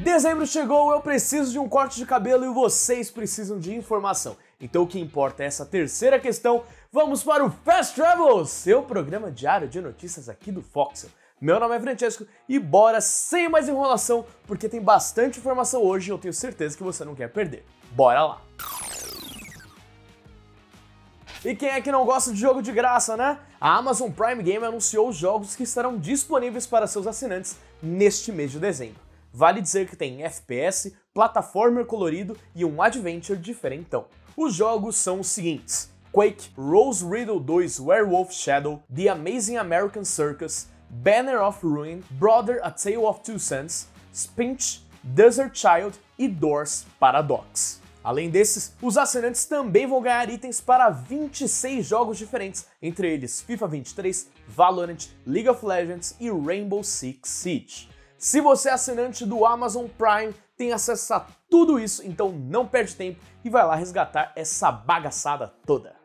Dezembro chegou, eu preciso de um corte de cabelo e vocês precisam de informação. Então o que importa é essa terceira questão. Vamos para o Fast Travel, seu programa diário de notícias aqui do Foxel. Meu nome é Francesco e bora sem mais enrolação, porque tem bastante informação hoje e eu tenho certeza que você não quer perder. Bora lá! E quem é que não gosta de jogo de graça, né? A Amazon Prime Game anunciou os jogos que estarão disponíveis para seus assinantes neste mês de dezembro. Vale dizer que tem FPS, plataforma colorido e um adventure diferentão. Os jogos são os seguintes: Quake, Rose Riddle 2 Werewolf Shadow, The Amazing American Circus, Banner of Ruin, Brother A Tale of Two Sons, Spinch, Desert Child e Doors Paradox. Além desses, os assinantes também vão ganhar itens para 26 jogos diferentes, entre eles FIFA 23, Valorant, League of Legends e Rainbow Six Siege. Se você é assinante do Amazon Prime, tem acesso a tudo isso, então não perde tempo e vai lá resgatar essa bagaçada toda.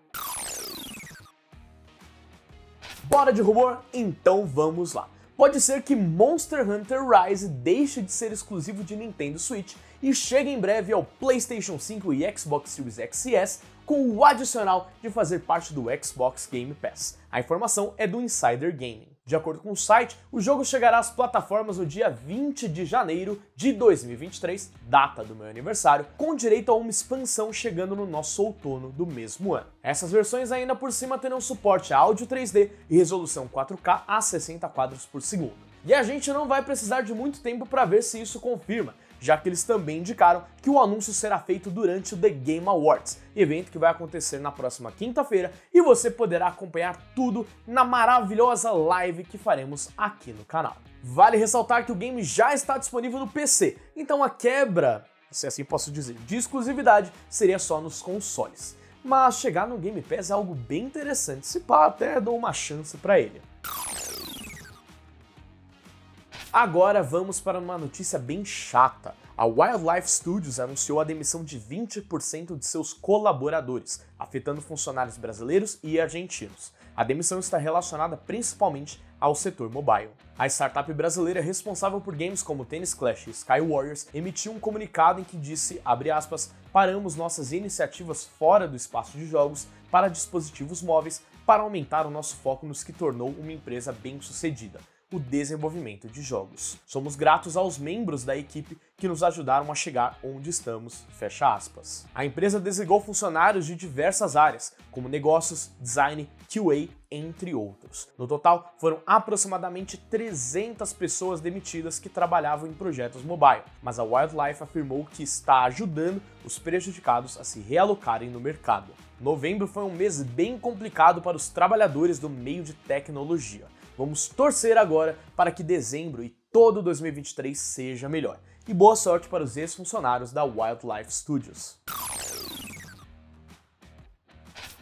Bora de rumor? Então vamos lá. Pode ser que Monster Hunter Rise deixe de ser exclusivo de Nintendo Switch e chegue em breve ao PlayStation 5 e Xbox Series X e S com o adicional de fazer parte do Xbox Game Pass. A informação é do Insider Gaming. De acordo com o site, o jogo chegará às plataformas no dia 20 de janeiro de 2023, data do meu aniversário, com direito a uma expansão chegando no nosso outono do mesmo ano. Essas versões ainda por cima terão suporte a áudio 3D e resolução 4K a 60 quadros por segundo. E a gente não vai precisar de muito tempo para ver se isso confirma, já que eles também indicaram que o anúncio será feito durante o The Game Awards, evento que vai acontecer na próxima quinta-feira e você poderá acompanhar tudo na maravilhosa live que faremos aqui no canal. Vale ressaltar que o game já está disponível no PC, então a quebra, se assim posso dizer, de exclusividade seria só nos consoles. Mas chegar no Game Pass é algo bem interessante, se pá, até dou uma chance para ele. Agora vamos para uma notícia bem chata. A Wildlife Studios anunciou a demissão de 20% de seus colaboradores, afetando funcionários brasileiros e argentinos. A demissão está relacionada principalmente ao setor mobile. A startup brasileira responsável por games como Tennis Clash e Sky Warriors emitiu um comunicado em que disse, aspas, paramos nossas iniciativas fora do espaço de jogos para dispositivos móveis para aumentar o nosso foco nos que tornou uma empresa bem-sucedida o desenvolvimento de jogos. Somos gratos aos membros da equipe que nos ajudaram a chegar onde estamos, fecha aspas. A empresa desligou funcionários de diversas áreas, como negócios, design, QA, entre outros. No total, foram aproximadamente 300 pessoas demitidas que trabalhavam em projetos mobile, mas a Wildlife afirmou que está ajudando os prejudicados a se realocarem no mercado. Novembro foi um mês bem complicado para os trabalhadores do meio de tecnologia. Vamos torcer agora para que dezembro e todo 2023 seja melhor. E boa sorte para os ex-funcionários da Wildlife Studios.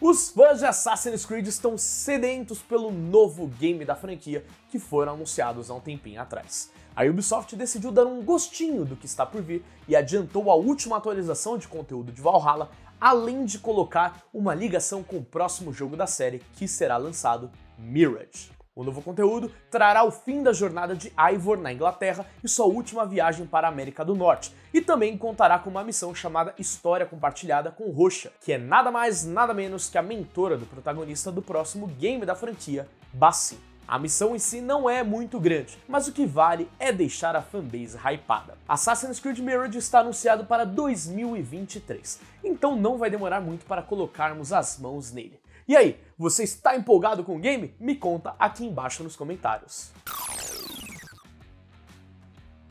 Os fãs de Assassin's Creed estão sedentos pelo novo game da franquia que foram anunciados há um tempinho atrás. A Ubisoft decidiu dar um gostinho do que está por vir e adiantou a última atualização de conteúdo de Valhalla, além de colocar uma ligação com o próximo jogo da série que será lançado, Mirage. O novo conteúdo trará o fim da jornada de Ivor na Inglaterra e sua última viagem para a América do Norte, e também contará com uma missão chamada História Compartilhada com Roxa, que é nada mais nada menos que a mentora do protagonista do próximo game da franquia, Bassi. A missão em si não é muito grande, mas o que vale é deixar a fanbase hypada. Assassin's Creed Mirage está anunciado para 2023, então não vai demorar muito para colocarmos as mãos nele. E aí, você está empolgado com o game? Me conta aqui embaixo nos comentários.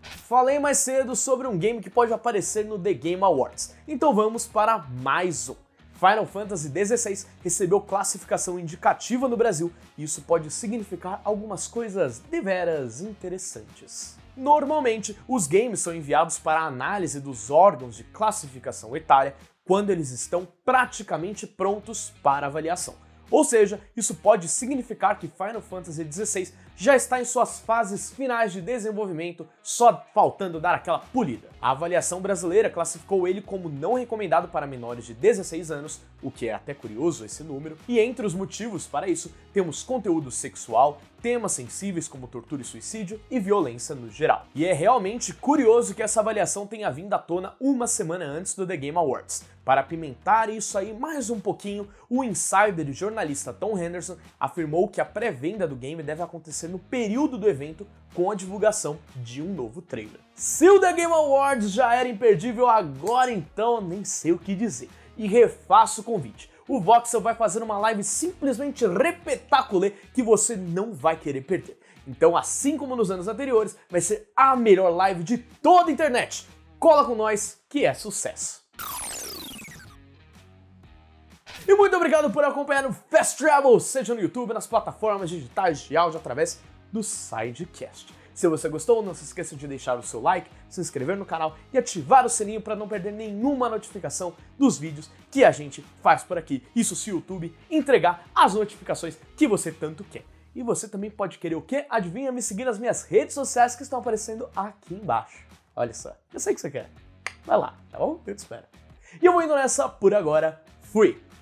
Falei mais cedo sobre um game que pode aparecer no The Game Awards, então vamos para mais um. Final Fantasy XVI recebeu classificação indicativa no Brasil e isso pode significar algumas coisas deveras interessantes. Normalmente, os games são enviados para análise dos órgãos de classificação etária quando eles estão praticamente prontos para avaliação. Ou seja, isso pode significar que Final Fantasy XVI já está em suas fases finais de desenvolvimento, só faltando dar aquela polida. A avaliação brasileira classificou ele como não recomendado para menores de 16 anos o que é até curioso esse número, e entre os motivos para isso temos conteúdo sexual, temas sensíveis como tortura e suicídio e violência no geral. E é realmente curioso que essa avaliação tenha vindo à tona uma semana antes do The Game Awards. Para apimentar isso aí mais um pouquinho, o insider e jornalista Tom Henderson afirmou que a pré-venda do game deve acontecer no período do evento com a divulgação de um novo trailer. Se o The Game Awards já era imperdível, agora então nem sei o que dizer. E refaço o convite o Voxel vai fazer uma live simplesmente repetaculê que você não vai querer perder. Então, assim como nos anos anteriores, vai ser a melhor live de toda a internet. Cola com nós, que é sucesso! E muito obrigado por acompanhar o Fast Travel, seja no YouTube, nas plataformas digitais de áudio através do Sidecast. Se você gostou, não se esqueça de deixar o seu like, se inscrever no canal e ativar o sininho para não perder nenhuma notificação dos vídeos que a gente faz por aqui. Isso se o YouTube entregar as notificações que você tanto quer. E você também pode querer o quê? Adivinha me seguir nas minhas redes sociais que estão aparecendo aqui embaixo. Olha só, eu sei que você quer. Vai lá, tá bom? Eu te espero. E eu vou indo nessa por agora. Fui!